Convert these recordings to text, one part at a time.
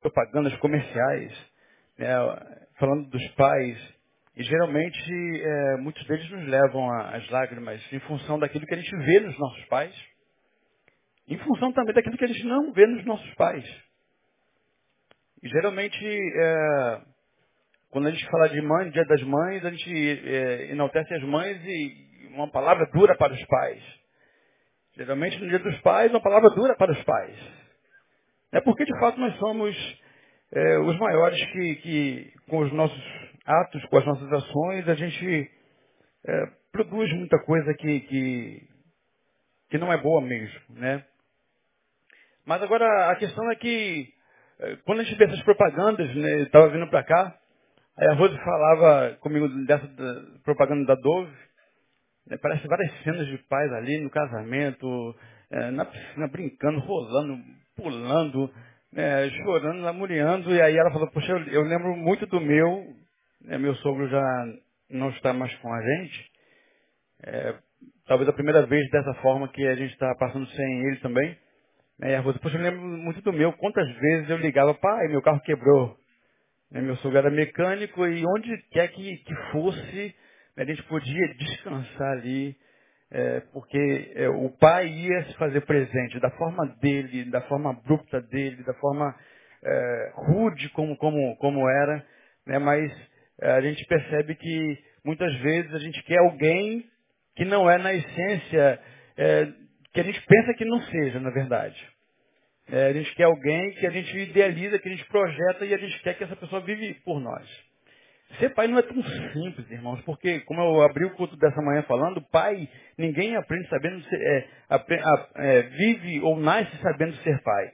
propagandas comerciais, né, falando dos pais. E geralmente é, muitos deles nos levam às lágrimas em função daquilo que a gente vê nos nossos pais, em função também daquilo que a gente não vê nos nossos pais. E geralmente, é, quando a gente fala de mãe, dia das mães, a gente é, enaltece as mães e uma palavra dura para os pais. Geralmente no dia dos pais, uma palavra dura para os pais. É porque de fato nós somos é, os maiores que, que, com os nossos atos, com as nossas ações, a gente é, produz muita coisa que, que, que não é boa mesmo, né? Mas agora a questão é que é, quando a gente vê essas propagandas, né, estava vindo para cá, aí a Rose falava comigo dessa da- propaganda da Dove, né, parece várias cenas de pais ali no casamento, é, na piscina brincando, rolando, pulando, né, chorando, lamuriando, e aí ela falou, poxa, eu, eu lembro muito do meu, né, meu sogro já não está mais com a gente, é, talvez a primeira vez dessa forma que a gente está passando sem ele também. Né? E a Rosa, poxa, eu lembro muito do meu. Quantas vezes eu ligava, pai, meu carro quebrou. Né? Meu sogro era mecânico e onde quer que, que fosse, né, a gente podia descansar ali, é, porque é, o pai ia se fazer presente da forma dele, da forma abrupta dele, da forma é, rude como, como, como era, né, mas é, a gente percebe que muitas vezes a gente quer alguém que não é na essência, é, que a gente pensa que não seja, na verdade. É, a gente quer alguém que a gente idealiza, que a gente projeta e a gente quer que essa pessoa vive por nós. Ser pai não é tão simples, irmãos, porque, como eu abri o culto dessa manhã falando, pai, ninguém aprende sabendo ser, é, é, vive ou nasce sabendo ser pai.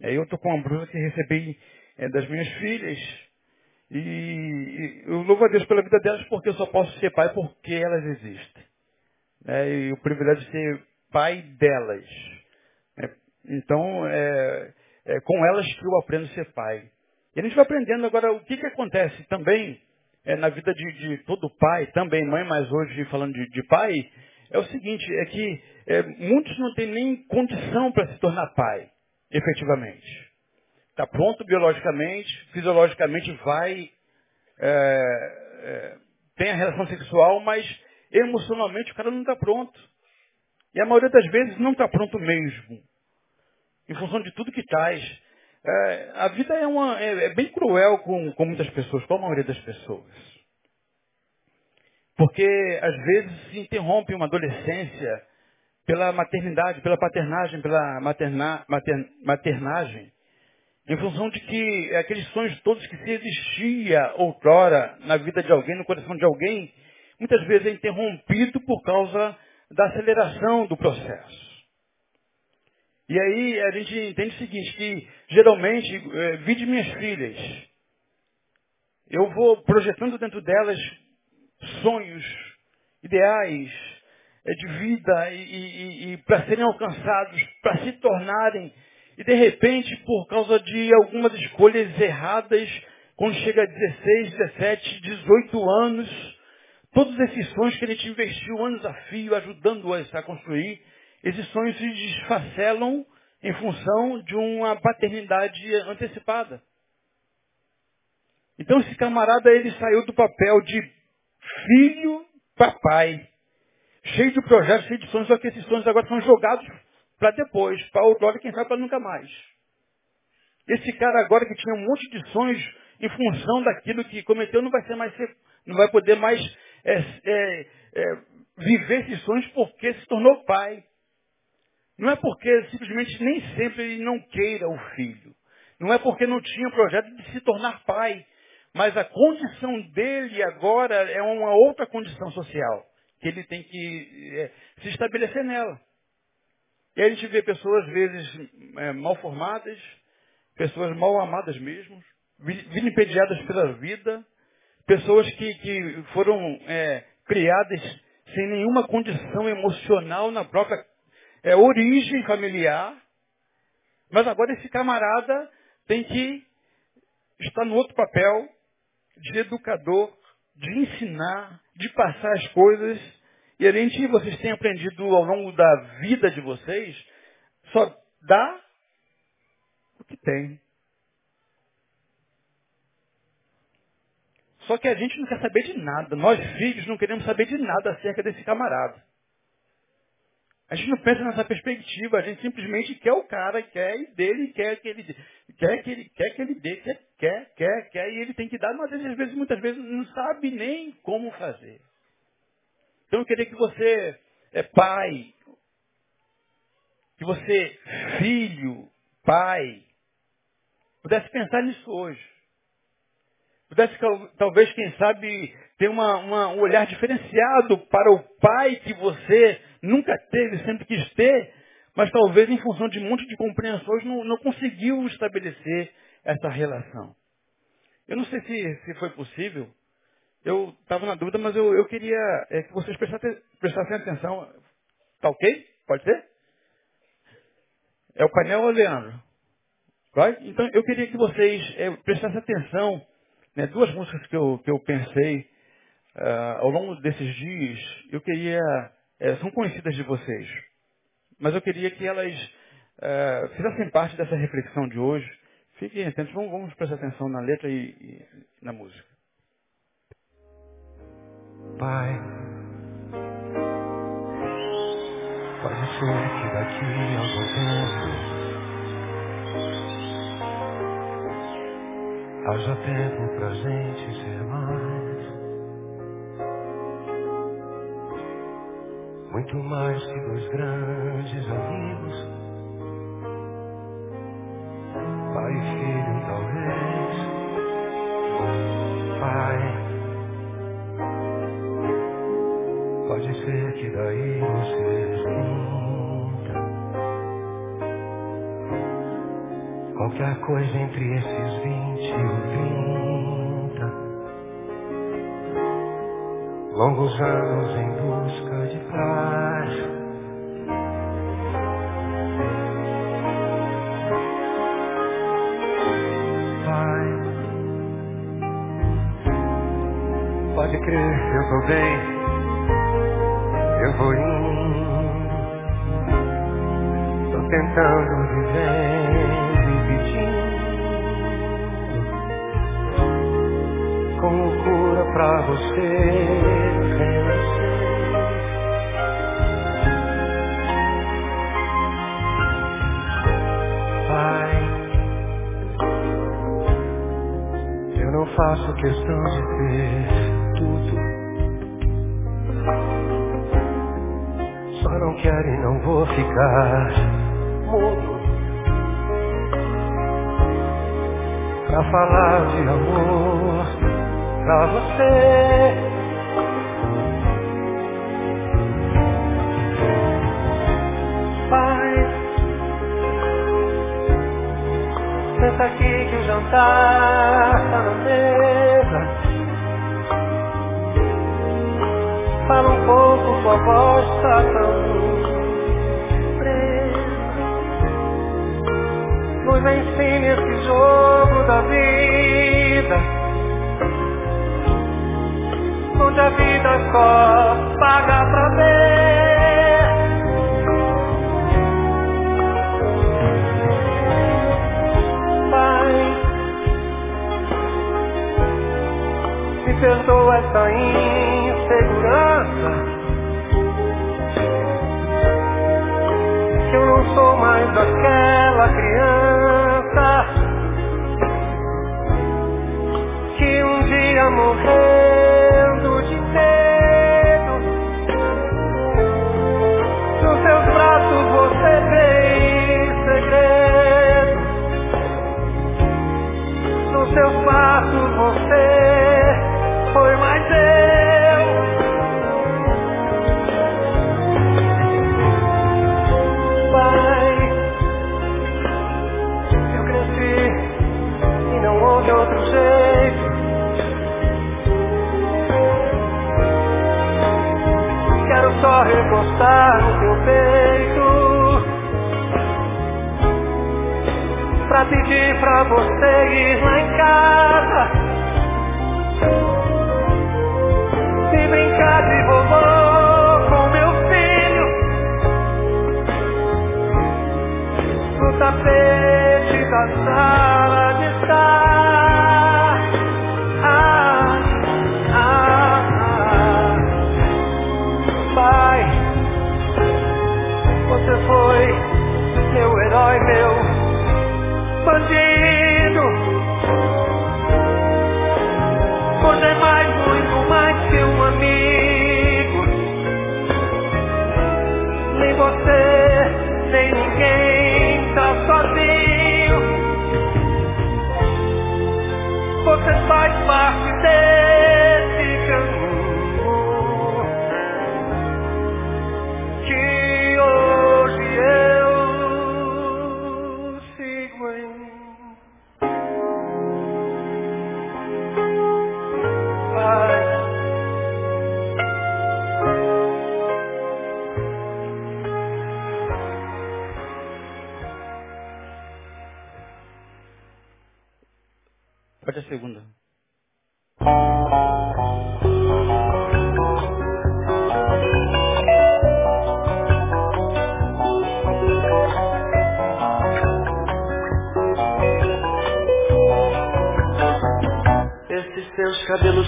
É, eu estou com uma blusa que recebi é, das minhas filhas e, e eu louvo a Deus pela vida delas porque eu só posso ser pai porque elas existem né, e o privilégio de ser pai delas. né. Então, é, é com elas que eu aprendo a ser pai. E a gente vai aprendendo agora o que, que acontece também é, na vida de, de todo pai, também mãe, mas hoje falando de, de pai, é o seguinte, é que é, muitos não têm nem condição para se tornar pai, efetivamente. Está pronto biologicamente, fisiologicamente vai é, é, tem a relação sexual, mas emocionalmente o cara não está pronto. E a maioria das vezes não está pronto mesmo, em função de tudo que traz. É, a vida é, uma, é, é bem cruel com, com muitas pessoas, com a maioria das pessoas. Porque às vezes se interrompe uma adolescência pela maternidade, pela paternagem, pela materna, mater, maternagem. Em função de que aqueles sonhos todos que se existia outrora na vida de alguém, no coração de alguém, muitas vezes é interrompido por causa da aceleração do processo. E aí a gente entende o seguinte, que geralmente, eh, vide minhas filhas, eu vou projetando dentro delas sonhos, ideais eh, de vida e, e- e para serem alcançados, para se tornarem, e de repente, por causa de algumas escolhas erradas, quando chega a 16, 17, 18 anos, todos esses sonhos que a gente investiu anos a fio ajudando-as a construir, esses sonhos se desfacelam em função de uma paternidade antecipada. Então esse camarada ele saiu do papel de filho para pai, cheio de projetos, cheio de sonhos, só que esses sonhos agora são jogados para depois, para outrora, quem sabe para nunca mais. Esse cara agora que tinha um monte de sonhos em função daquilo que cometeu, não vai ser mais não vai poder mais é, é, é, viver esses sonhos porque se tornou pai. Não é porque simplesmente nem sempre ele não queira o filho. Não é porque não tinha projeto de se tornar pai. Mas a condição dele agora é uma outra condição social. Que ele tem que é, se estabelecer nela. E a gente vê pessoas, às vezes, é, mal formadas, pessoas mal amadas mesmo, vi- vilipendiadas pela vida, pessoas que, que foram é, criadas sem nenhuma condição emocional na própria é origem familiar, mas agora esse camarada tem que estar no outro papel de educador, de ensinar, de passar as coisas. E a gente, vocês têm aprendido ao longo da vida de vocês, só dá o que tem. Só que a gente não quer saber de nada. Nós, filhos, não queremos saber de nada acerca desse camarada. A gente não pensa nessa perspectiva, a gente simplesmente quer o cara, quer ir dele, quer que ele quer que ele quer que ele dê, quer, quer, quer, quer, e ele tem que dar, mas às vezes, muitas vezes, não sabe nem como fazer. Então eu queria que você, é pai, que você, filho, pai, pudesse pensar nisso hoje. Pudesse, talvez, quem sabe, ter uma, uma, um olhar diferenciado para o pai que você nunca teve, sempre quis ter, mas talvez em função de um monte de compreensões não, não conseguiu estabelecer essa relação. Eu não sei se, se foi possível, eu estava na dúvida, mas eu, eu queria é, que vocês prestassem, prestassem atenção. Tá ok? Pode ser? É o painel ou Leandro? Vai? Então eu queria que vocês é, prestassem atenção, né, duas músicas que eu, que eu pensei uh, ao longo desses dias, eu queria é, são conhecidas de vocês. Mas eu queria que elas é, fizessem parte dessa reflexão de hoje. Fiquem atentos, vamos, vamos prestar atenção na letra e, e na música. Pai, pode ser que daqui a algum tempo haja tempo pra gente ser muito mais que dois grandes amigos, pai e filho, talvez. Pai, pode ser que daí você sinta qualquer coisa entre esses vinte e trinta. Longos anos em busca de paz. Crer, eu falar de amor pra você. Senta aqui que o jantar tá na mesa. Fala um pouco, sua voz tá tão presa. Nos ensine esse jogo da vida. Onde a vida só paga pra ver. perdoa essa insegurança. Que eu não sou mais aquela só recostar no teu peito. Pra pedir pra você ir lá em casa. E brincar de vovô com meu filho. No tapete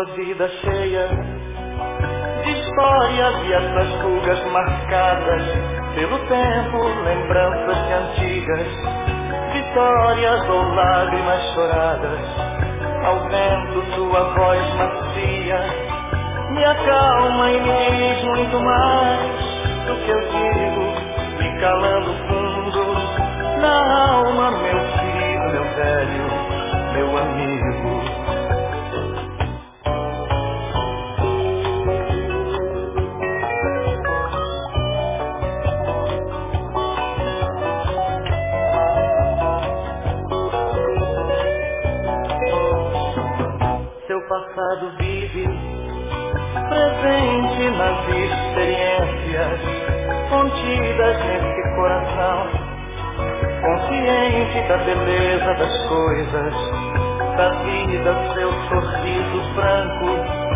Sua vida cheia de histórias e essas rugas marcadas pelo tempo, lembranças de antigas, vitórias ou lágrimas choradas. Ao vento, sua voz macia me acalma e me diz muito mais do que eu digo, me calando fundo na alma, meu querido, meu velho, meu amigo. Da beleza das coisas, da vida, seu sorriso franco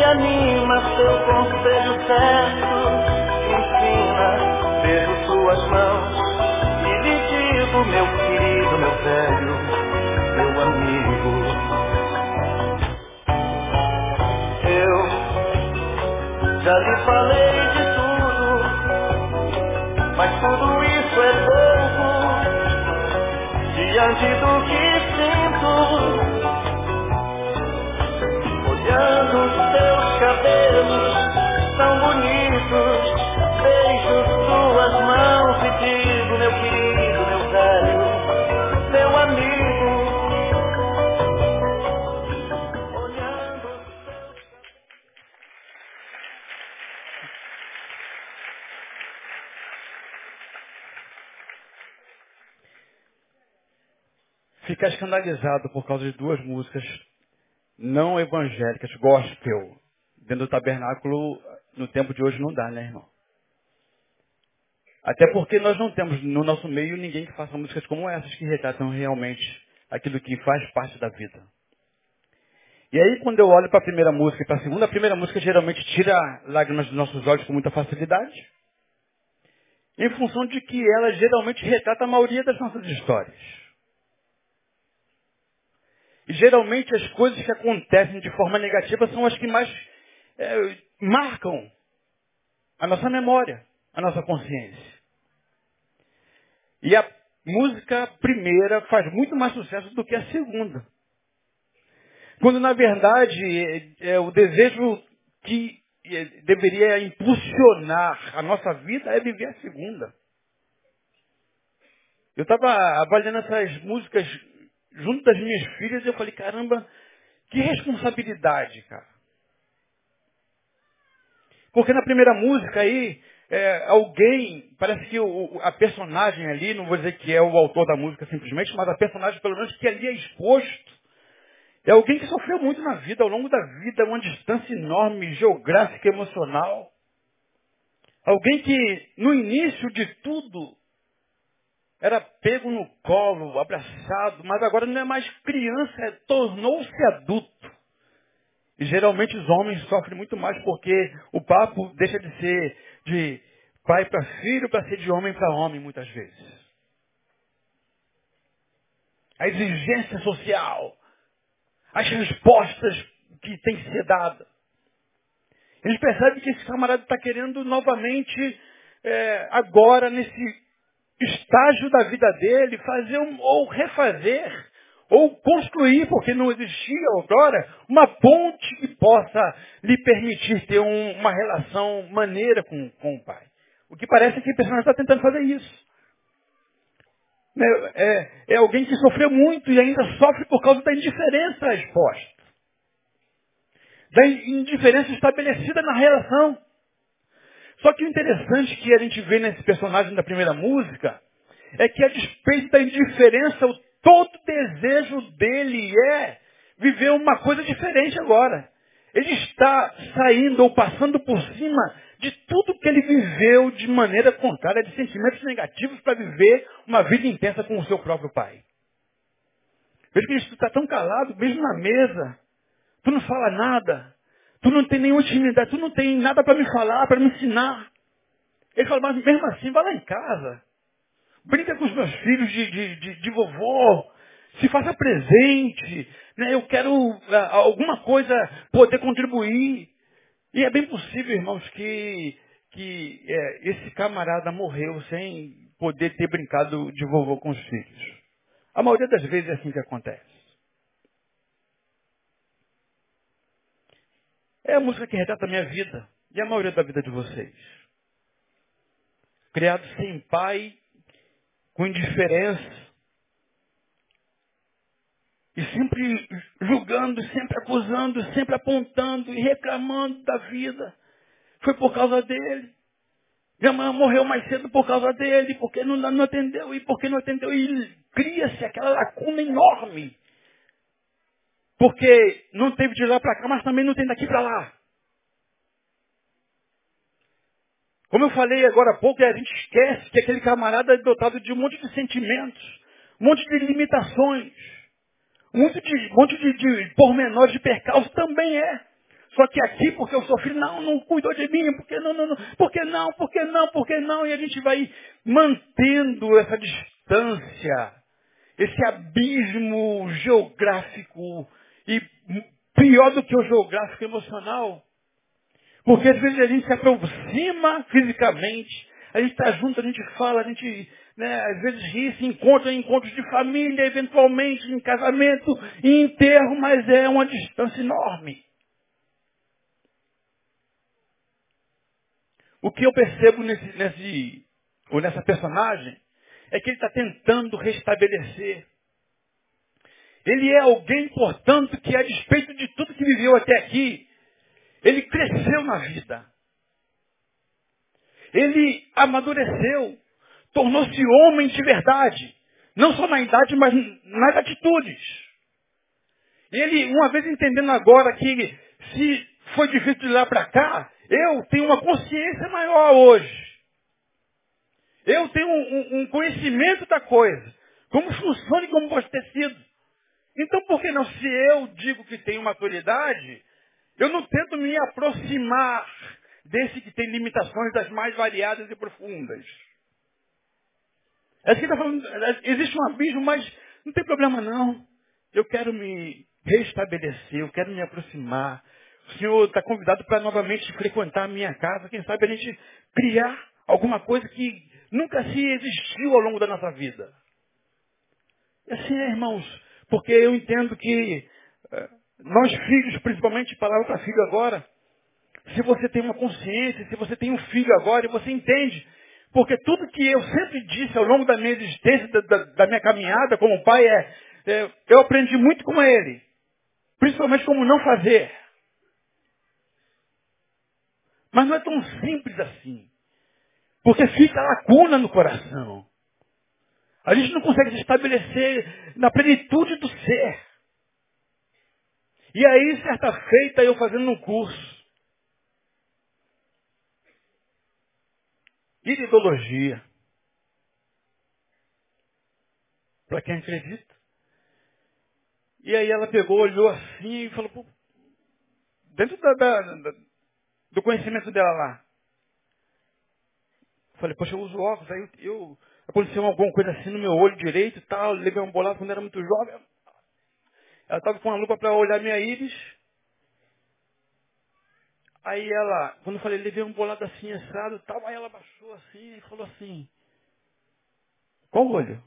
me anima, seu conselho certo, me ensina, beijo suas mãos e lhe digo, meu querido, meu velho, meu amigo. Diante do que sinto. Olhando os teus cabelos tão bonitos, beijo suas mãos e digo, meu querido, meu velho, Ficar escandalizado por causa de duas músicas não evangélicas, gospel, dentro do tabernáculo, no tempo de hoje não dá, né, irmão? Até porque nós não temos no nosso meio ninguém que faça músicas como essas que retratam realmente aquilo que faz parte da vida. E aí quando eu olho para a primeira música e para a segunda, a primeira música geralmente tira lágrimas dos nossos olhos com muita facilidade, em função de que ela geralmente retrata a maioria das nossas histórias. Geralmente as coisas que acontecem de forma negativa são as que mais é, marcam a nossa memória, a nossa consciência. E a música primeira faz muito mais sucesso do que a segunda. Quando na verdade é, é o desejo que é, deveria impulsionar a nossa vida é viver a segunda. Eu estava avaliando essas músicas junto das minhas filhas eu falei, caramba, que responsabilidade, cara. Porque na primeira música aí, é, alguém, parece que o, a personagem ali, não vou dizer que é o autor da música simplesmente, mas a personagem pelo menos que ali é exposto, é alguém que sofreu muito na vida, ao longo da vida, uma distância enorme, geográfica, emocional. Alguém que, no início de tudo, era pego no colo, abraçado, mas agora não é mais criança, é, tornou-se adulto. E geralmente os homens sofrem muito mais porque o papo deixa de ser de pai para filho para ser de homem para homem muitas vezes. A exigência social, as respostas que têm que ser dadas. Eles percebem que esse camarada está querendo novamente, é, agora, nesse estágio da vida dele, fazer um, ou refazer, ou construir, porque não existia outrora, uma ponte que possa lhe permitir ter um, uma relação maneira com, com o pai. O que parece que a pessoa está tentando fazer isso. É, é, é alguém que sofreu muito e ainda sofre por causa da indiferença exposta. da indiferença estabelecida na relação. Só que o interessante que a gente vê nesse personagem da primeira música é que a despeito da indiferença, o todo desejo dele é viver uma coisa diferente agora. Ele está saindo ou passando por cima de tudo que ele viveu de maneira contrária, de sentimentos negativos para viver uma vida intensa com o seu próprio pai. Veja que tu está tão calado, mesmo na mesa. Tu não fala nada. Tu não tem nenhuma intimidade. Tu não tem nada para me falar, para me ensinar. Ele fala, mas mesmo assim, vai lá em casa. Brinca com os meus filhos de, de, de, de vovô. Se faça presente. Né? Eu quero ah, alguma coisa poder contribuir. E é bem possível, irmãos, que, que é, esse camarada morreu sem poder ter brincado de vovô com os filhos. A maioria das vezes é assim que acontece. É a música que retrata a minha vida e a maioria da vida de vocês. Criado sem pai, com indiferença, e sempre julgando, sempre acusando, sempre apontando e reclamando da vida. Foi por causa dele. Minha mãe morreu mais cedo por causa dele, porque não, não atendeu, e porque não atendeu, e cria-se aquela lacuna enorme. Porque não teve de lá para cá, mas também não tem daqui para lá. Como eu falei agora há pouco, a gente esquece que aquele camarada é dotado de um monte de sentimentos, um monte de limitações, um monte de, um monte de, de pormenores de percalço também é. Só que aqui, porque eu filho, não, não cuidou de mim, porque não, não, não, porque não, porque não, porque não, e a gente vai mantendo essa distância, esse abismo geográfico e pior do que o geográfico emocional. Porque às vezes a gente se aproxima fisicamente, a gente está junto, a gente fala, a gente né, às vezes ri, se encontra em encontros de família, eventualmente em casamento, em enterro, mas é uma distância enorme. O que eu percebo nesse, nesse, ou nessa personagem é que ele está tentando restabelecer. Ele é alguém, portanto, que a despeito de tudo que viveu até aqui, ele cresceu na vida. Ele amadureceu, tornou-se homem de verdade. Não só na idade, mas nas atitudes. Ele, uma vez entendendo agora que se foi difícil de lá para cá, eu tenho uma consciência maior hoje. Eu tenho um, um, um conhecimento da coisa. Como funciona e como pode ter sido. Então, por que não? Se eu digo que tenho maturidade, eu não tento me aproximar desse que tem limitações das mais variadas e profundas. É que está falando, existe um abismo, mas não tem problema não. Eu quero me restabelecer, eu quero me aproximar. O Senhor está convidado para novamente frequentar a minha casa. Quem sabe a gente criar alguma coisa que nunca se existiu ao longo da nossa vida. E assim é, irmãos, porque eu entendo que eh, nós filhos, principalmente, palavra para filho agora, se você tem uma consciência, se você tem um filho agora e você entende, porque tudo que eu sempre disse ao longo da minha existência, da, da, da minha caminhada como pai, é, é, eu aprendi muito com ele. Principalmente como não fazer. Mas não é tão simples assim. Porque fica lacuna no coração. A gente não consegue se estabelecer na plenitude do ser. E aí, certa feita, eu fazendo um curso. Iridologia. Para quem acredita. E aí ela pegou, olhou assim e falou, dentro da, da, da, do conhecimento dela lá. Falei, poxa, eu uso óculos, aí eu, eu aconteceu alguma coisa assim no meu olho direito e tal, levei um bolado quando era muito jovem. Ela estava com uma lupa para olhar minha íris. Aí ela, quando eu falei, levei um bolado assim, assado tal, aí ela baixou assim e falou assim, qual olho?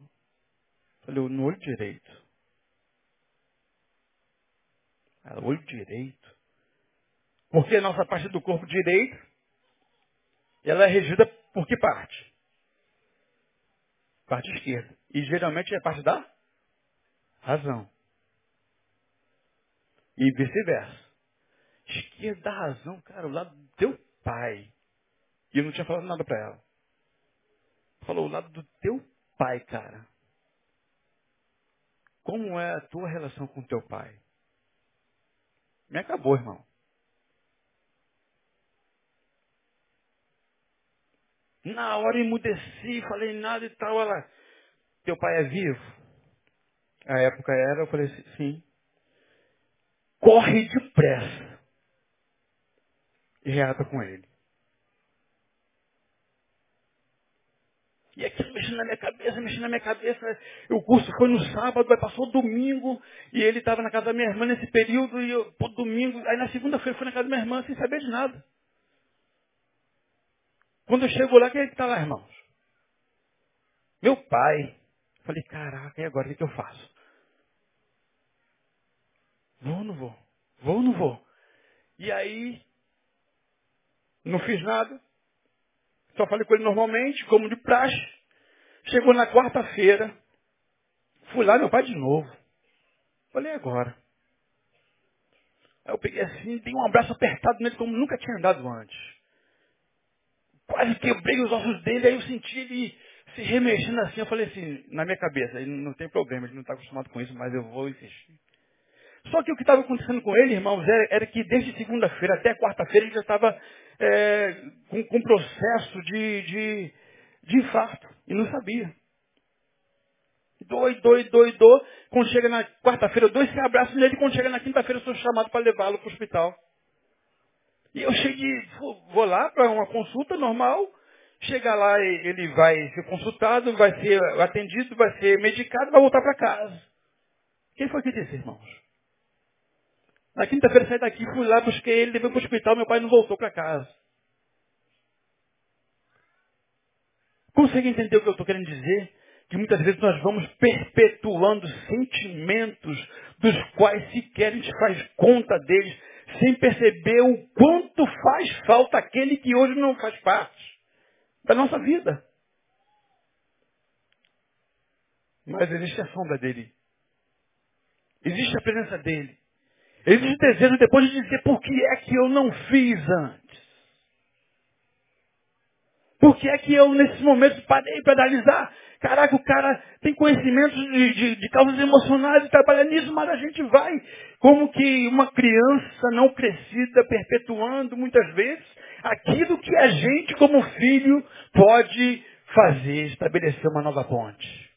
Falei, no olho direito. Ela, olho direito. Porque a nossa parte do corpo direito, ela é regida por que parte? Parte esquerda. E geralmente é parte da razão. E vice-versa. esquerda da razão, cara, o lado do teu pai. E eu não tinha falado nada para ela. Falou, o lado do teu pai, cara. Como é a tua relação com teu pai? Me acabou, irmão. Na hora emudeci, falei nada e tal. Ela, teu pai é vivo? A época era, eu falei assim, sim. Corre depressa. E reata com ele. E aquilo mexendo na minha cabeça, mexendo na minha cabeça. O curso foi no sábado, aí passou domingo, e ele estava na casa da minha irmã nesse período, e eu, pô, domingo, aí na segunda-feira fui na casa da minha irmã sem saber de nada. Quando eu chego lá, quem é que está lá, irmãos? Meu pai. Falei, caraca, e agora o que, que eu faço? Vou ou não vou? Vou ou não vou? E aí, não fiz nada. Só falei com ele normalmente, como de praxe. Chegou na quarta-feira. Fui lá, meu pai de novo. Falei, agora. Aí eu peguei assim, dei um abraço apertado nele como nunca tinha andado antes. Quase quebrei os ossos dele, aí eu senti ele se remexendo assim. Eu falei assim, na minha cabeça, ele não tem problema, ele não está acostumado com isso, mas eu vou insistir. Só que o que estava acontecendo com ele, irmãos, era, era que desde segunda-feira até quarta-feira ele já estava é, com, com processo de, de, de infarto e não sabia. Doi, doi, doi, doi. Quando chega na quarta-feira, eu dou esse abraço nele. Quando chega na quinta-feira, eu sou chamado para levá-lo para o hospital. E eu cheguei, vou lá para uma consulta normal. Chega lá, ele vai ser consultado, vai ser atendido, vai ser medicado, vai voltar para casa. Quem foi que disse, irmãos? Na quinta-feira saí daqui, fui lá, busquei ele, levei para o hospital, meu pai não voltou para casa. Consegue entender o que eu estou querendo dizer? Que muitas vezes nós vamos perpetuando sentimentos dos quais sequer a gente faz conta deles, sem perceber o quanto faz falta aquele que hoje não faz parte da nossa vida. Mas existe a sombra dele. Existe a presença dele. Existe desejo depois de dizer por que é que eu não fiz antes. Por que é que eu, nesses momentos, parei para analisar? Caraca, o cara tem conhecimentos de, de, de causas emocionais e trabalha nisso, mas a gente vai como que uma criança não crescida, perpetuando muitas vezes aquilo que a gente, como filho, pode fazer, estabelecer uma nova ponte.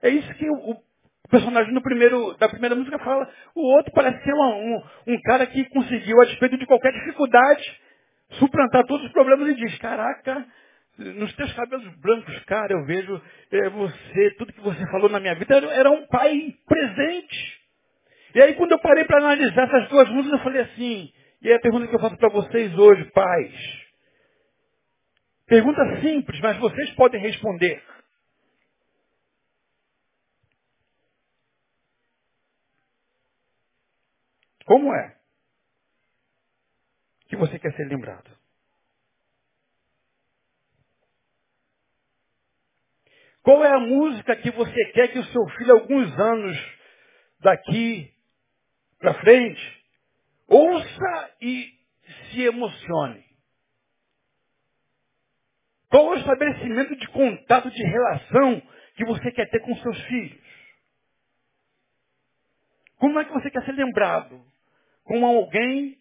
É isso que o, personagem no primeiro, da primeira música fala. O outro parece ser um, um cara que conseguiu, a despeito de qualquer dificuldade, suplantar todos os problemas e diz, caraca, nos teus cabelos brancos, cara, eu vejo é, você, tudo que você falou na minha vida era, era um pai presente. E aí quando eu parei para analisar essas duas músicas, eu falei assim, e é a pergunta que eu faço para vocês hoje, pais. Pergunta simples, mas vocês podem responder. Como é que você quer ser lembrado? Qual é a música que você quer que o seu filho, alguns anos daqui para frente, ouça e se emocione? Qual é o estabelecimento de contato, de relação que você quer ter com seus filhos? Como é que você quer ser lembrado? com alguém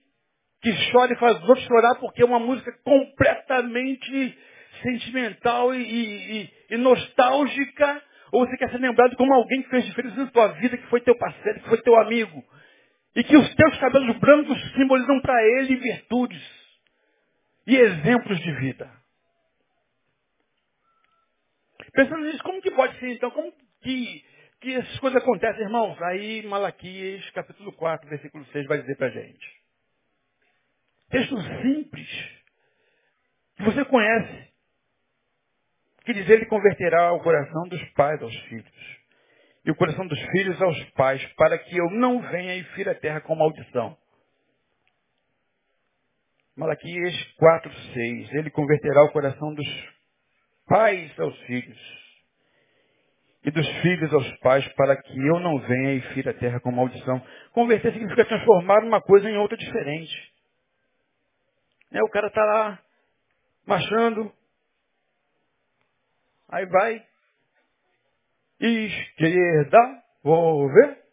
que chora e faz os outros chorar porque é uma música completamente sentimental e, e, e, nostálgica, ou você quer ser lembrado como alguém que fez diferença na tua vida, que foi teu parceiro, que foi teu amigo, e que os teus cabelos brancos simbolizam para ele virtudes e exemplos de vida. Pensando nisso, como que pode ser então? Como que que essas coisas acontecem, irmãos? Aí Malaquias, capítulo 4, versículo 6, vai dizer para gente. Texto simples, que você conhece, que diz ele converterá o coração dos pais aos filhos, e o coração dos filhos aos pais, para que eu não venha e fira a terra com maldição. Malaquias 4, 6. Ele converterá o coração dos pais aos filhos e dos filhos aos pais, para que eu não venha e fira a terra com maldição. Converter significa transformar uma coisa em outra diferente. É, o cara está lá, marchando, aí vai, esquerda, vou ver.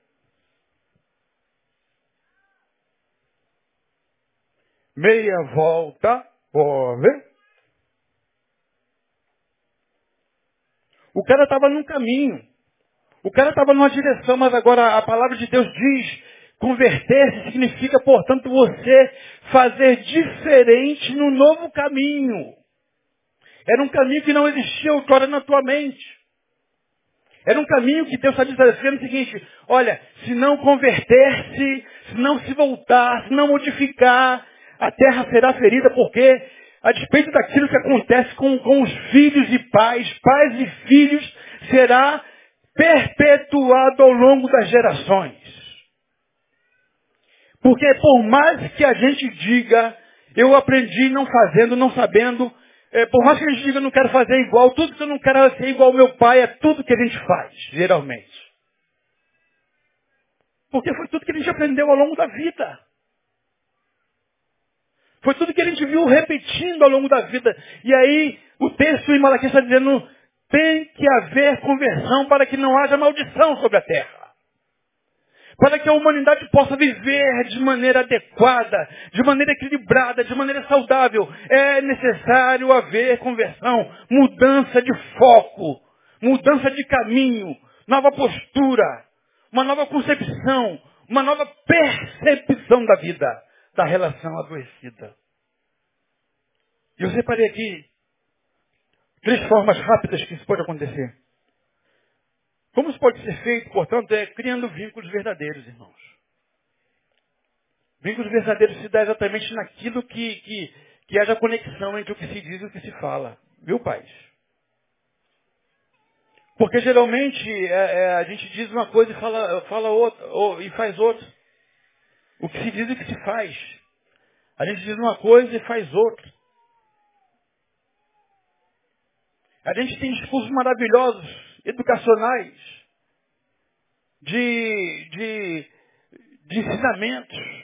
Meia volta, vou ver. O cara estava num caminho. O cara estava numa direção, mas agora a palavra de Deus diz, converter-se significa, portanto, você fazer diferente no novo caminho. Era um caminho que não existia outrora na tua mente. Era um caminho que Deus está dizendo o seguinte, olha, se não converter-se, se não se voltar, se não modificar, a terra será ferida, porque a despeito daquilo que acontece com, com os filhos e pais, pais e filhos, será perpetuado ao longo das gerações. Porque por mais que a gente diga, eu aprendi não fazendo, não sabendo, é, por mais que a gente diga, não quero fazer igual, tudo que eu não quero ser igual ao meu pai, é tudo que a gente faz, geralmente. Porque foi tudo que a gente aprendeu ao longo da vida. Foi tudo que a gente viu repetindo ao longo da vida. E aí, o texto em Malaquias está dizendo, tem que haver conversão para que não haja maldição sobre a terra. Para que a humanidade possa viver de maneira adequada, de maneira equilibrada, de maneira saudável, é necessário haver conversão, mudança de foco, mudança de caminho, nova postura, uma nova concepção, uma nova percepção da vida da relação adoecida. E eu separei aqui três formas rápidas que isso pode acontecer. Como isso pode ser feito, portanto, é criando vínculos verdadeiros, irmãos. Vínculos verdadeiros se dá exatamente naquilo que, que, que haja conexão entre o que se diz e o que se fala. Viu, pais? Porque geralmente é, é, a gente diz uma coisa e fala, fala outra, ou, e faz outra. O que se diz e o que se faz. A gente diz uma coisa e faz outra. A gente tem discursos maravilhosos, educacionais, de, de, de ensinamentos,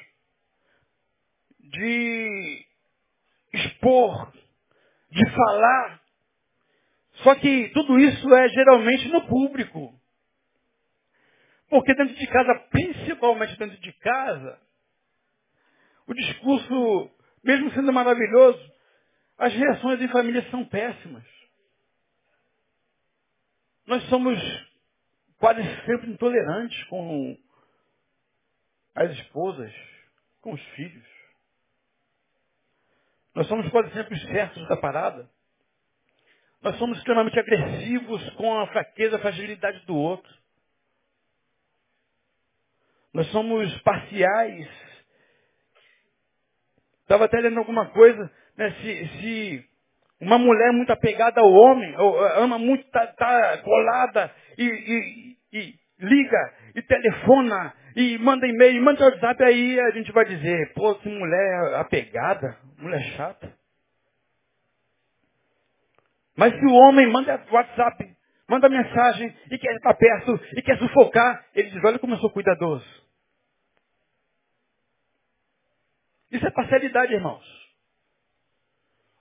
de expor, de falar. Só que tudo isso é geralmente no público. Porque dentro de casa, principalmente dentro de casa, o discurso, mesmo sendo maravilhoso, as reações em família são péssimas. Nós somos quase sempre intolerantes com as esposas, com os filhos. Nós somos quase sempre os certos da parada. Nós somos extremamente agressivos com a fraqueza, a fragilidade do outro. Nós somos parciais Estava até lendo alguma coisa, né, se, se uma mulher muito apegada ao homem, ou, ama muito, tá, tá colada, e, e, e, liga, e telefona, e manda e-mail, manda WhatsApp, aí a gente vai dizer, pô, que mulher apegada, mulher chata. Mas se o homem manda WhatsApp, manda mensagem, e quer estar perto, e quer sufocar, ele diz, olha como eu sou cuidadoso. Isso é parcialidade, irmãos.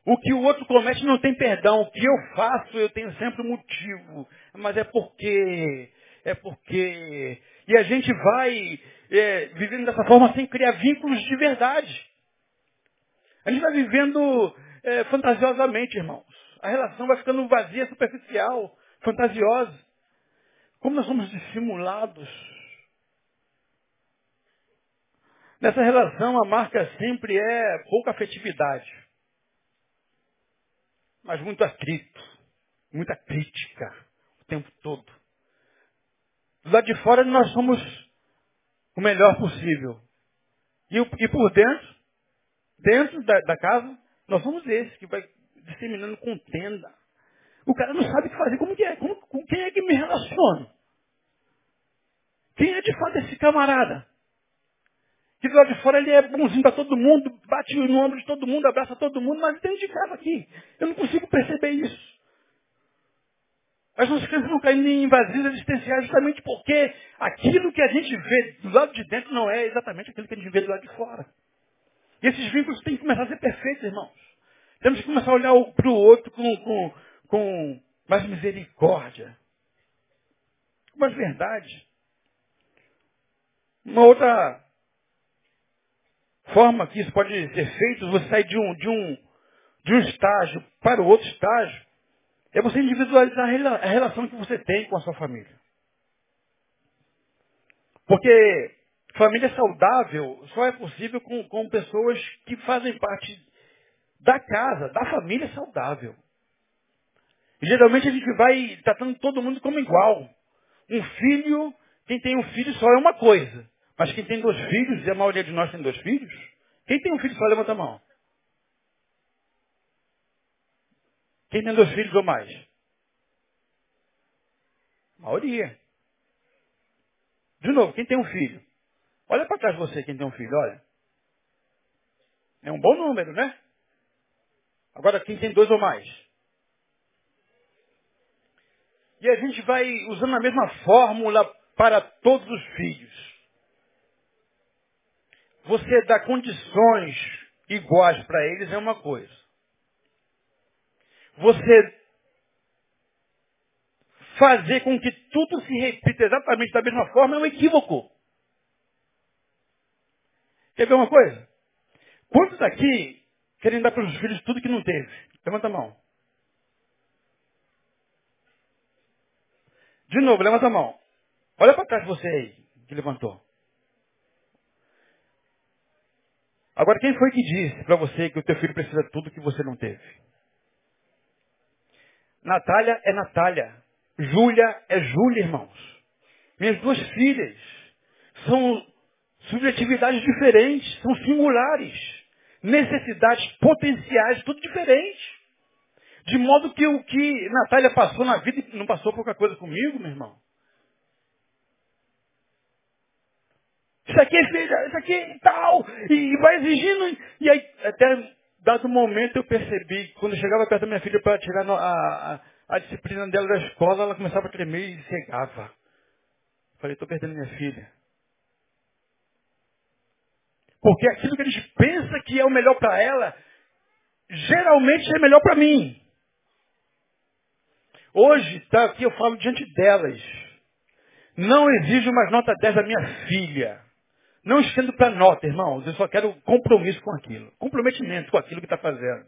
O que o outro comete não tem perdão. O que eu faço, eu tenho sempre um motivo. Mas é porque, é porque. E a gente vai é, vivendo dessa forma sem criar vínculos de verdade. A gente vai vivendo é, fantasiosamente, irmãos. A relação vai ficando vazia, superficial, fantasiosa. Como nós somos dissimulados. Nessa relação, a marca sempre é pouca afetividade, mas muito atrito, muita crítica o tempo todo. Do lado de fora, nós somos o melhor possível. E, e por dentro, dentro da, da, casa, nós somos esse que vai disseminando contenda. O cara não sabe o que fazer. Como que é? Como, com quem é que me relaciono? Quem é de fato esse camarada? Do lado de fora ele é bonzinho para todo mundo, bate no ombro de todo mundo, abraça todo mundo, mas dentro de casa aqui, eu não consigo perceber isso. As nossas crianças não caem em vazios existenciais justamente porque aquilo que a gente vê do lado de dentro não é exatamente aquilo que a gente vê do lado de fora. E esses vínculos têm que começar a ser perfeitos, irmãos. Temos que começar a olhar para o outro com, com, com mais misericórdia, com mais verdade. Uma outra forma que isso pode ser feito, você sair de um, de um, de um estágio para o outro estágio, é você individualizar a relação que você tem com a sua família. Porque família saudável só é possível com, com pessoas que fazem parte da casa, da família saudável. E, geralmente a gente vai tratando todo mundo como igual. Um filho, quem tem um filho só é uma coisa. Mas quem tem dois filhos, e a maioria de nós tem dois filhos, quem tem um filho só levanta a mão. Quem tem dois filhos ou mais? A maioria. De novo, quem tem um filho? Olha para trás de você, quem tem um filho, olha. É um bom número, né? Agora, quem tem dois ou mais? E a gente vai usando a mesma fórmula para todos os filhos. Você dá condições iguais para eles é uma coisa. Você fazer com que tudo se repita exatamente da mesma forma é um equívoco. Quer ver uma coisa? Quantos aqui querem dar para os filhos tudo que não teve? Levanta a mão. De novo, levanta a mão. Olha para trás você aí, que levantou. Agora, quem foi que disse para você que o teu filho precisa de tudo que você não teve? Natália é Natália. Júlia é Júlia, irmãos. Minhas duas filhas são subjetividades diferentes, são singulares. Necessidades potenciais, tudo diferente. De modo que o que Natália passou na vida não passou pouca coisa comigo, meu irmão. Isso aqui filha, isso aqui é tal. E vai exigindo. E aí, até dado momento, eu percebi, quando eu chegava perto da minha filha para tirar a, a, a, disciplina dela da escola, ela começava a tremer e cegava. Falei, estou perdendo minha filha. Porque aquilo que a gente pensa que é o melhor para ela, geralmente é melhor para mim. Hoje, tá aqui eu falo diante delas. Não exijo mais nota 10 da minha filha. Não estendo para nota, irmãos. Eu só quero compromisso com aquilo. Comprometimento com aquilo que está fazendo.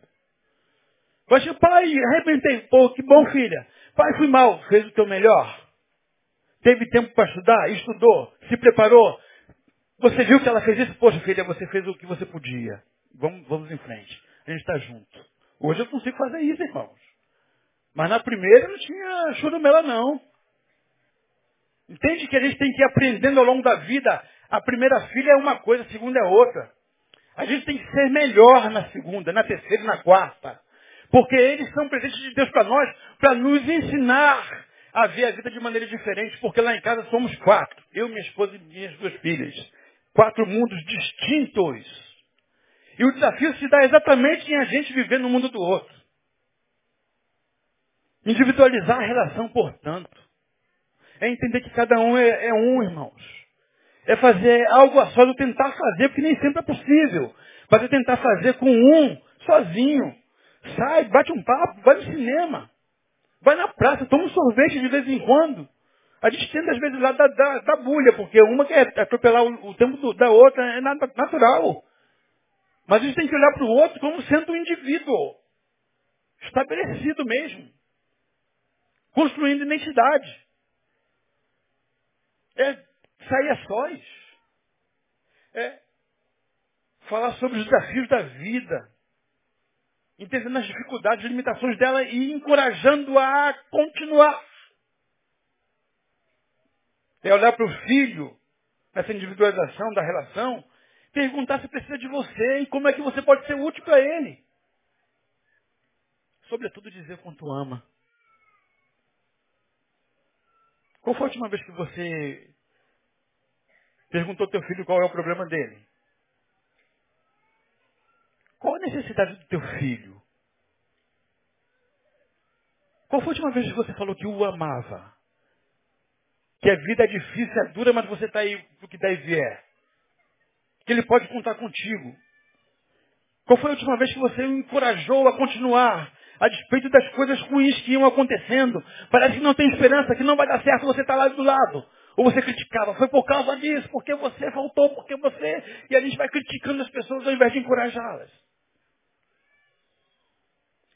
Mas, pai, arrebentei. Pô, que bom, filha. Pai, fui mal. Fez o teu melhor. Teve tempo para estudar, estudou, se preparou. Você viu que ela fez isso? Poxa, filha, você fez o que você podia. Vamos, vamos em frente. A gente está junto. Hoje eu consigo fazer isso, irmãos. Mas na primeira não tinha churumela, não. Entende que a gente tem que ir aprendendo ao longo da vida a primeira filha é uma coisa, a segunda é outra. A gente tem que ser melhor na segunda, na terceira e na quarta. Porque eles são presentes de Deus para nós, para nos ensinar a ver a vida de maneira diferente. Porque lá em casa somos quatro. Eu, minha esposa e minhas duas filhas. Quatro mundos distintos. E o desafio se dá exatamente em a gente viver no mundo do outro. Individualizar a relação, portanto. É entender que cada um é, é um, irmãos é fazer algo a sós, tentar fazer, porque nem sempre é possível. Mas é tentar fazer com um, sozinho. Sai, bate um papo, vai no cinema. Vai na praça, toma um sorvete de vez em quando. A gente tenta, às vezes, lá da, da, da bulha, porque uma quer atropelar o, o tempo do, da outra, é natural. Mas a gente tem que olhar para o outro como sendo um indivíduo. Estabelecido mesmo. Construindo identidade. É sair a sós. É falar sobre os desafios da vida. Entendendo as dificuldades, as limitações dela e encorajando-a a continuar. É olhar para o filho, nessa individualização da relação, perguntar se precisa de você e como é que você pode ser útil para ele. Sobretudo dizer quanto ama. Qual foi a última vez que você Perguntou teu filho qual é o problema dele. Qual a necessidade do teu filho? Qual foi a última vez que você falou que o amava? Que a vida é difícil, é dura, mas você está aí pro que der e vier. Que ele pode contar contigo. Qual foi a última vez que você o encorajou a continuar? A despeito das coisas ruins que iam acontecendo. Parece que não tem esperança, que não vai dar certo, você está lá do lado. Ou você criticava, foi por causa disso, porque você faltou, porque você. E a gente vai criticando as pessoas ao invés de encorajá-las.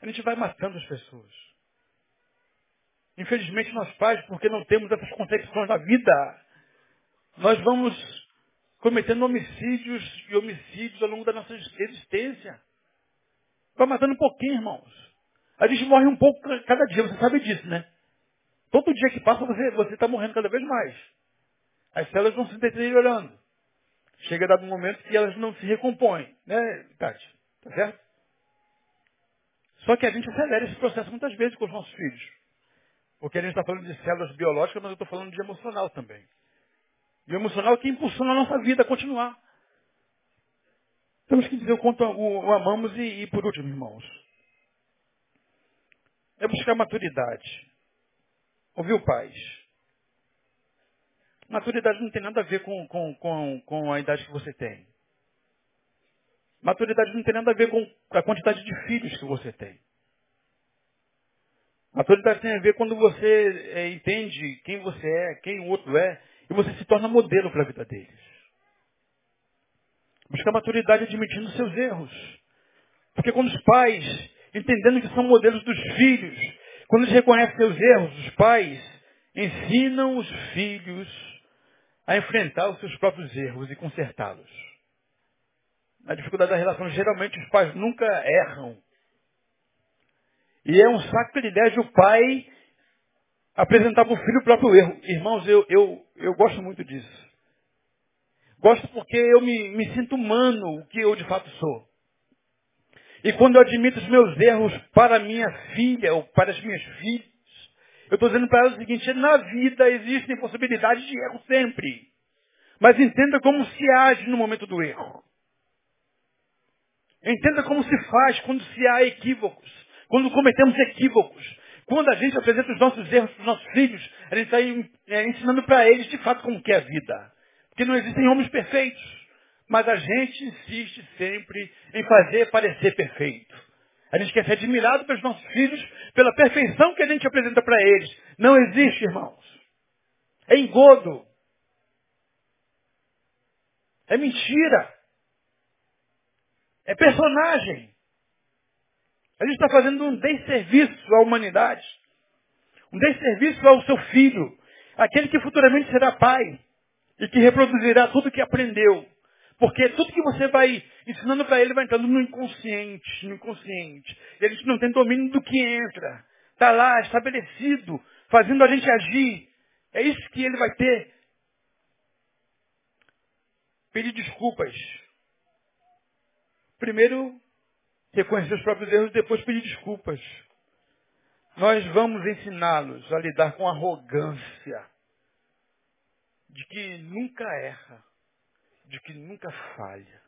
A gente vai matando as pessoas. Infelizmente, nós pais, porque não temos essas concepções da vida, nós vamos cometendo homicídios e homicídios ao longo da nossa existência. Vai matando um pouquinho, irmãos. A gente morre um pouco cada dia, você sabe disso, né? Todo dia que passa, você está morrendo cada vez mais. As células vão se deteriorando. Chega dado um momento que elas não se recompõem, né, Tati? Tá certo? Só que a gente acelera esse processo muitas vezes com os nossos filhos. Porque a gente está falando de células biológicas, mas eu estou falando de emocional também. E o emocional é que impulsiona a nossa vida a continuar. Temos que dizer o quanto o, amamos e, e, por último, irmãos, é buscar maturidade. Ouviu, pais? Maturidade não tem nada a ver com, com, com, com a idade que você tem. Maturidade não tem nada a ver com a quantidade de filhos que você tem. Maturidade tem a ver quando você é, entende quem você é, quem o outro é, e você se torna modelo para a vida deles. Buscar maturidade admitindo seus erros. Porque quando os pais, entendendo que são modelos dos filhos, quando eles reconhecem seus erros, os pais ensinam os filhos a enfrentar os seus próprios erros e consertá-los. Na dificuldade da relação, geralmente os pais nunca erram. E é um sacrilégio o pai apresentar para o filho o próprio erro. Irmãos, eu, eu, eu gosto muito disso. Gosto porque eu me, me sinto humano, o que eu de fato sou. E quando eu admito os meus erros para minha filha ou para as minhas filhas, eu estou dizendo para ela o seguinte, na vida existem possibilidades de erro sempre. Mas entenda como se age no momento do erro. Entenda como se faz quando se há equívocos, quando cometemos equívocos. Quando a gente apresenta os nossos erros para os nossos filhos, a gente está é, ensinando para eles de fato como é a vida. Porque não existem homens perfeitos. Mas a gente insiste sempre em fazer parecer perfeito. A gente quer ser admirado pelos nossos filhos pela perfeição que a gente apresenta para eles. Não existe, irmãos. É engodo. É mentira. É personagem. A gente está fazendo um desserviço à humanidade. Um desserviço ao seu filho. Aquele que futuramente será pai. E que reproduzirá tudo que aprendeu. Porque tudo que você vai ensinando para ele vai entrando no inconsciente, no inconsciente. E a gente não tem domínio do que entra. Está lá, estabelecido, fazendo a gente agir. É isso que ele vai ter. Pedir desculpas. Primeiro, reconhecer os próprios erros, depois pedir desculpas. Nós vamos ensiná-los a lidar com arrogância, de que nunca erra, de que nunca falha.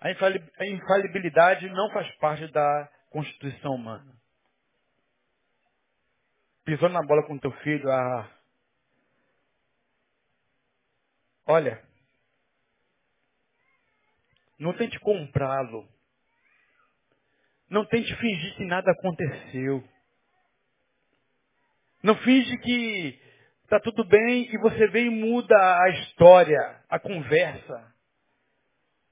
A infalibilidade não faz parte da constituição humana. Pisando na bola com teu filho, ah, olha, não tente comprá-lo. Não tente fingir que nada aconteceu. Não finge que está tudo bem e você vem e muda a história, a conversa.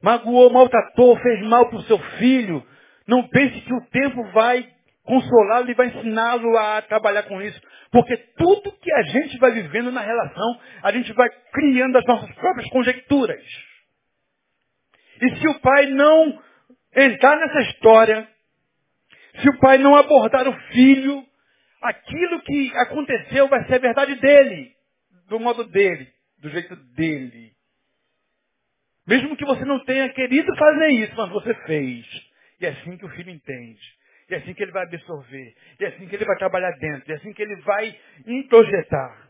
Magoou, maltratou, fez mal para o seu filho. Não pense que o tempo vai consolá-lo e vai ensiná-lo a trabalhar com isso. Porque tudo que a gente vai vivendo na relação, a gente vai criando as nossas próprias conjecturas. E se o pai não entrar nessa história, se o pai não abordar o filho, aquilo que aconteceu vai ser a verdade dele, do modo dele, do jeito dele. Mesmo que você não tenha querido fazer isso, mas você fez. E é assim que o filho entende. E é assim que ele vai absorver. E é assim que ele vai trabalhar dentro. E é assim que ele vai introjetar.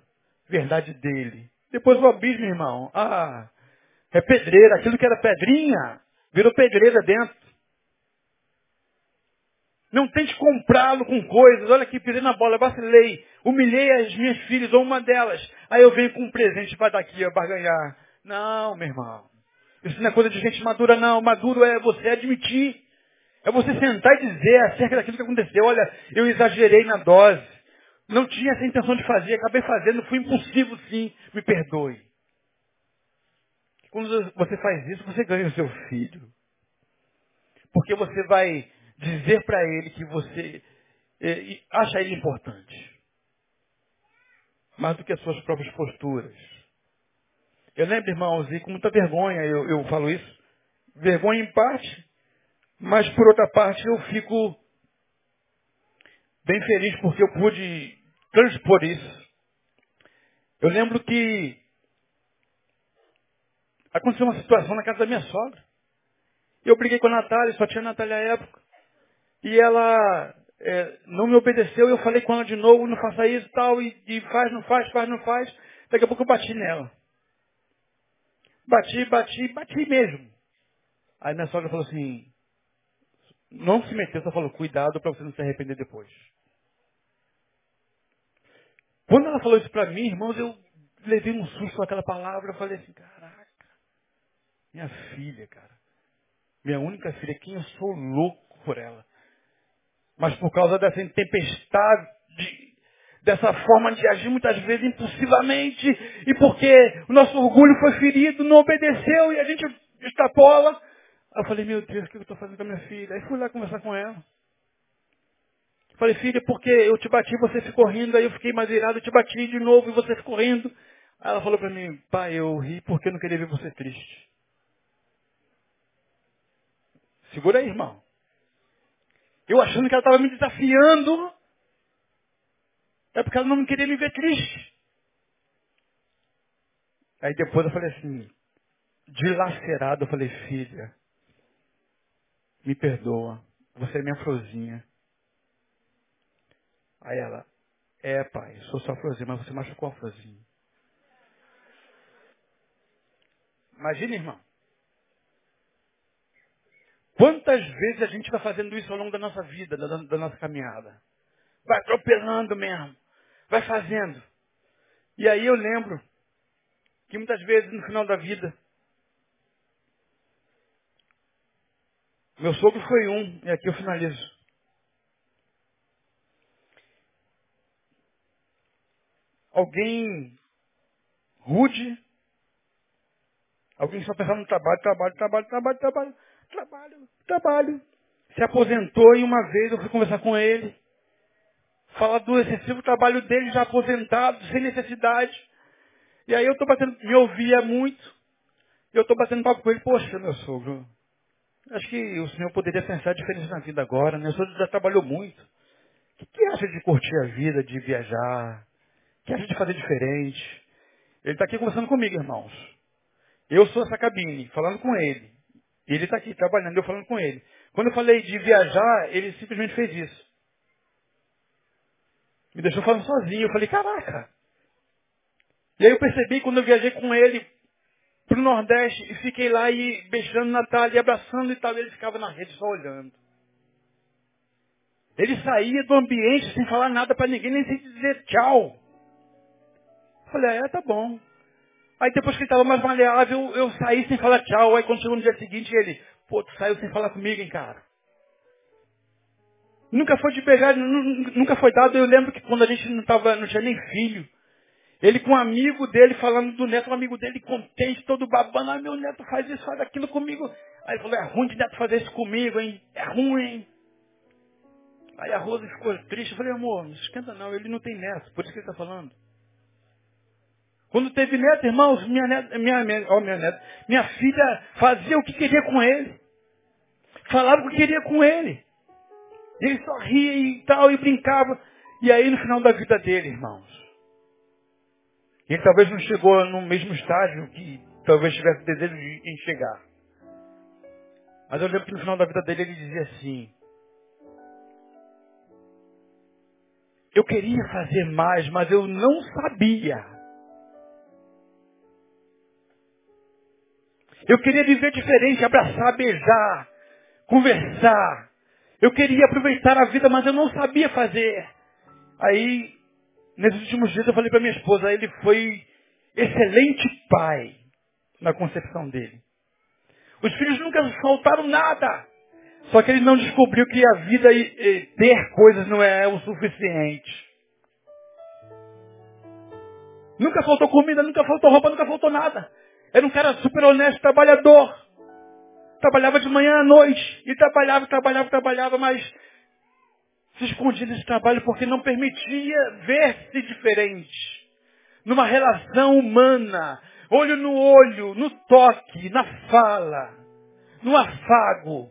Verdade dele. Depois o abismo, irmão. Ah, é pedreira. Aquilo que era pedrinha, virou pedreira dentro. Não tente comprá-lo com coisas. Olha aqui, pisei na bola, vacilei. Humilhei as minhas filhas, ou uma delas. Aí eu venho com um presente para daqui, a barganhar. Não, meu irmão. Isso não é coisa de gente madura, não. Maduro é você admitir. É você sentar e dizer acerca daquilo que aconteceu. Olha, eu exagerei na dose. Não tinha essa intenção de fazer, acabei fazendo, fui impulsivo sim. Me perdoe. Quando você faz isso, você ganha o seu filho. Porque você vai dizer para ele que você eh, acha ele importante. Mais do que as suas próprias posturas. Eu lembro, irmãos, e com muita vergonha eu, eu falo isso. Vergonha em parte, mas por outra parte eu fico bem feliz porque eu pude transpor isso. Eu lembro que aconteceu uma situação na casa da minha sogra. Eu briguei com a Natália, só tinha a Natália à época. E ela é, não me obedeceu, eu falei com ela de novo, não faça isso tal, e, e faz, não faz, faz, não faz. Daqui a pouco eu bati nela. Bati, bati, bati mesmo. Aí minha sogra falou assim, não se meteu, só falou, cuidado para você não se arrepender depois. Quando ela falou isso para mim, irmãos, eu levei um susto com aquela palavra, eu falei assim, caraca, minha filha, cara. Minha única filha, quem eu sou louco por ela. Mas por causa dessa tempestade, dessa forma de agir muitas vezes impulsivamente, e porque o nosso orgulho foi ferido, não obedeceu e a gente extrapola. Aí eu falei, meu Deus, o que eu estou fazendo com a minha filha? Aí fui lá conversar com ela. Falei, filha, porque eu te bati, você ficou rindo, aí eu fiquei mais irado, eu te bati de novo e você ficou rindo. Aí ela falou para mim, pai, eu ri porque eu não queria ver você triste. Segura aí, irmão. Eu achando que ela estava me desafiando. É porque ela não queria me ver triste. Aí depois eu falei assim, dilacerado, eu falei, filha, me perdoa. Você é minha florzinha. Aí ela, é pai, sou sua florzinha, mas você machucou a florzinha. Imagina, irmão. Quantas vezes a gente vai fazendo isso ao longo da nossa vida, da, da nossa caminhada? Vai atropelando mesmo. Vai fazendo. E aí eu lembro que muitas vezes no final da vida, meu sogro foi um, e aqui eu finalizo. Alguém rude, alguém só pensava no trabalho, trabalho, trabalho, trabalho, trabalho. Trabalho, trabalho. Se aposentou e uma vez eu fui conversar com ele. Falar do excessivo trabalho dele já aposentado, sem necessidade. E aí eu estou batendo, me ouvia muito. E eu estou batendo papo com ele, poxa, meu sogro, acho que o senhor poderia pensar diferente na vida agora, né? O senhor já trabalhou muito. O que, que acha de curtir a vida, de viajar? O que acha de fazer diferente? Ele está aqui conversando comigo, irmãos. Eu sou essa cabine, falando com ele. E ele está aqui trabalhando, eu falando com ele. Quando eu falei de viajar, ele simplesmente fez isso. Me deixou falando sozinho. Eu falei, caraca. E aí eu percebi quando eu viajei com ele para o Nordeste e fiquei lá e beijando Natália e abraçando e tal, ele ficava na rede só olhando. Ele saía do ambiente sem falar nada para ninguém, nem sem dizer tchau. Eu falei, é, tá bom. Aí depois que ele estava mais maleável, eu saí sem falar tchau. Aí quando chegou no dia seguinte, ele, pô, tu saiu sem falar comigo, hein, cara. Nunca foi de pegar, nunca foi dado. Eu lembro que quando a gente não, tava, não tinha nem filho, ele com um amigo dele, falando do neto, um amigo dele contente, todo babando, ah, meu neto faz isso, faz aquilo comigo. Aí ele falou, é ruim de neto fazer isso comigo, hein? É ruim, hein? Aí a Rosa ficou triste. Eu falei, amor, não esquenta não, ele não tem neto, por isso que ele está falando. Quando teve neto, irmãos, minha, neta, minha, minha, oh, minha, neta, minha filha fazia o que queria com ele. Falava o que queria com ele. Ele só ria e tal, e brincava. E aí no final da vida dele, irmãos, ele talvez não chegou no mesmo estágio que talvez tivesse desejo de chegar. Mas eu lembro que no final da vida dele ele dizia assim, eu queria fazer mais, mas eu não sabia Eu queria viver diferente, abraçar, beijar, conversar. Eu queria aproveitar a vida, mas eu não sabia fazer. Aí, nesses últimos dias, eu falei para minha esposa, ele foi excelente pai na concepção dele. Os filhos nunca faltaram nada. Só que ele não descobriu que a vida e, e ter coisas não é o suficiente. Nunca faltou comida, nunca faltou roupa, nunca faltou nada. Era um cara super honesto, trabalhador. Trabalhava de manhã à noite. E trabalhava, trabalhava, trabalhava, mas se escondia desse trabalho porque não permitia ver-se diferente. Numa relação humana, olho no olho, no toque, na fala, no afago.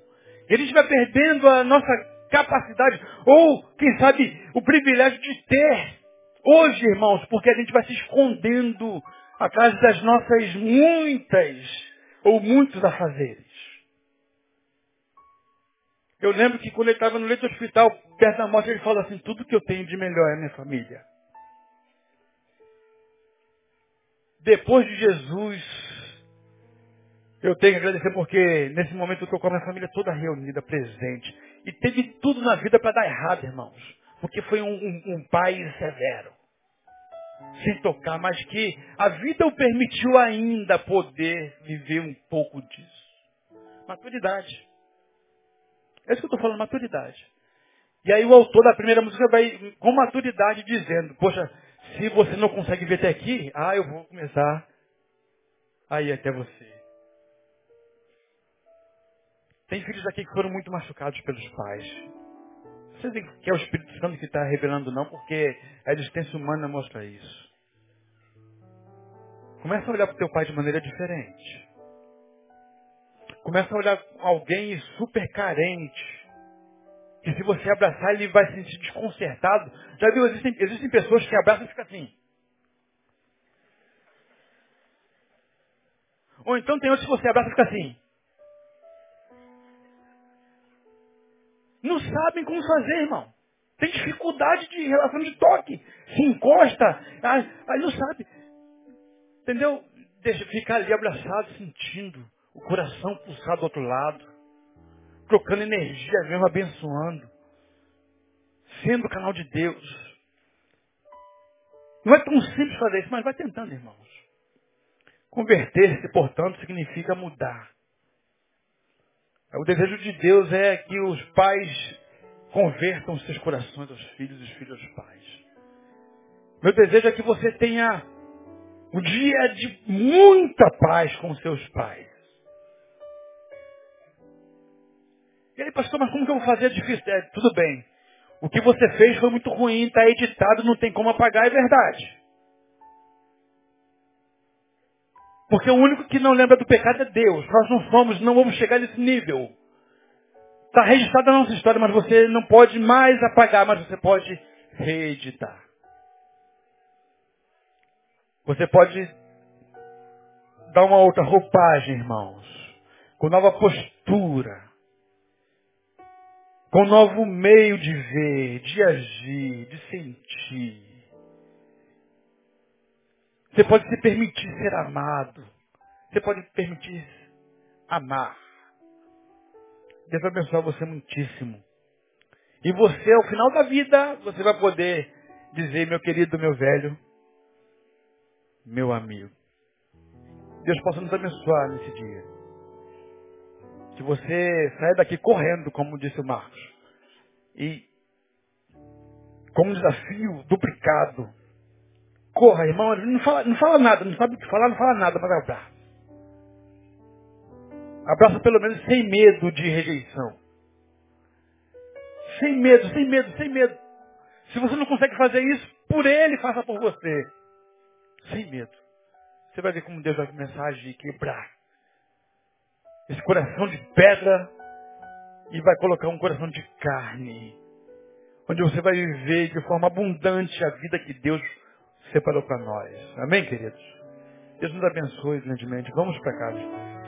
E a gente vai perdendo a nossa capacidade, ou, quem sabe, o privilégio de ter Hoje, irmãos, porque a gente vai se escondendo atrás das nossas muitas ou muitos afazeres. Eu lembro que quando ele estava no leito do hospital, perto da morte, ele falou assim, tudo que eu tenho de melhor é minha família. Depois de Jesus, eu tenho que agradecer porque nesse momento eu estou com a minha família toda reunida, presente. E teve tudo na vida para dar errado, irmãos porque foi um, um, um pai severo. Sem tocar, mas que a vida o permitiu ainda poder viver um pouco disso. Maturidade. É isso que eu estou falando, maturidade. E aí o autor da primeira música vai com maturidade dizendo, poxa, se você não consegue ver até aqui, ah, eu vou começar a ir até você. Tem filhos aqui que foram muito machucados pelos pais. Você diz que é o Espírito Santo que está revelando, não, porque a existência humana mostra isso. Começa a olhar para o teu pai de maneira diferente. Começa a olhar alguém super carente. Que se você abraçar, ele vai se sentir desconcertado. Já viu? Existem, existem pessoas que abraçam e ficam assim. Ou então tem outros que você abraça e fica assim. Não sabem como fazer, irmão. Tem dificuldade de relação de toque. Se encosta, aí, não sabe. Entendeu? Deixa ficar ali abraçado, sentindo o coração pulsar do outro lado. Trocando energia mesmo, abençoando. Sendo o canal de Deus. Não é tão simples fazer isso, mas vai tentando, irmãos. Converter-se, portanto, significa mudar. O desejo de Deus é que os pais convertam seus corações aos filhos e os filhos aos pais. Meu desejo é que você tenha um dia de muita paz com seus pais. E aí, pastor, mas como que eu vou fazer? É difícil. É, tudo bem. O que você fez foi muito ruim, está editado, não tem como apagar, é verdade. Porque o único que não lembra do pecado é Deus. Nós não somos, não vamos chegar nesse nível. Está registrada a nossa história, mas você não pode mais apagar, mas você pode reeditar. Você pode dar uma outra roupagem, irmãos. Com nova postura. Com novo meio de ver, de agir, de sentir. Você pode se permitir ser amado. Você pode permitir amar. Deus vai abençoar você muitíssimo. E você, ao final da vida, você vai poder dizer, meu querido, meu velho, meu amigo. Deus possa nos abençoar nesse dia. Que você saia daqui correndo, como disse o Marcos. E como um desafio duplicado. Corra, irmão, não fala, não fala nada, não sabe o que falar, não fala nada, mas abraça. Abraça pelo menos sem medo de rejeição. Sem medo, sem medo, sem medo. Se você não consegue fazer isso, por ele faça por você. Sem medo. Você vai ver como Deus vai começar a agir, quebrar esse coração de pedra e vai colocar um coração de carne. Onde você vai viver de forma abundante a vida que Deus separou para nós. Amém, queridos? Deus nos abençoe grandemente. Vamos para casa.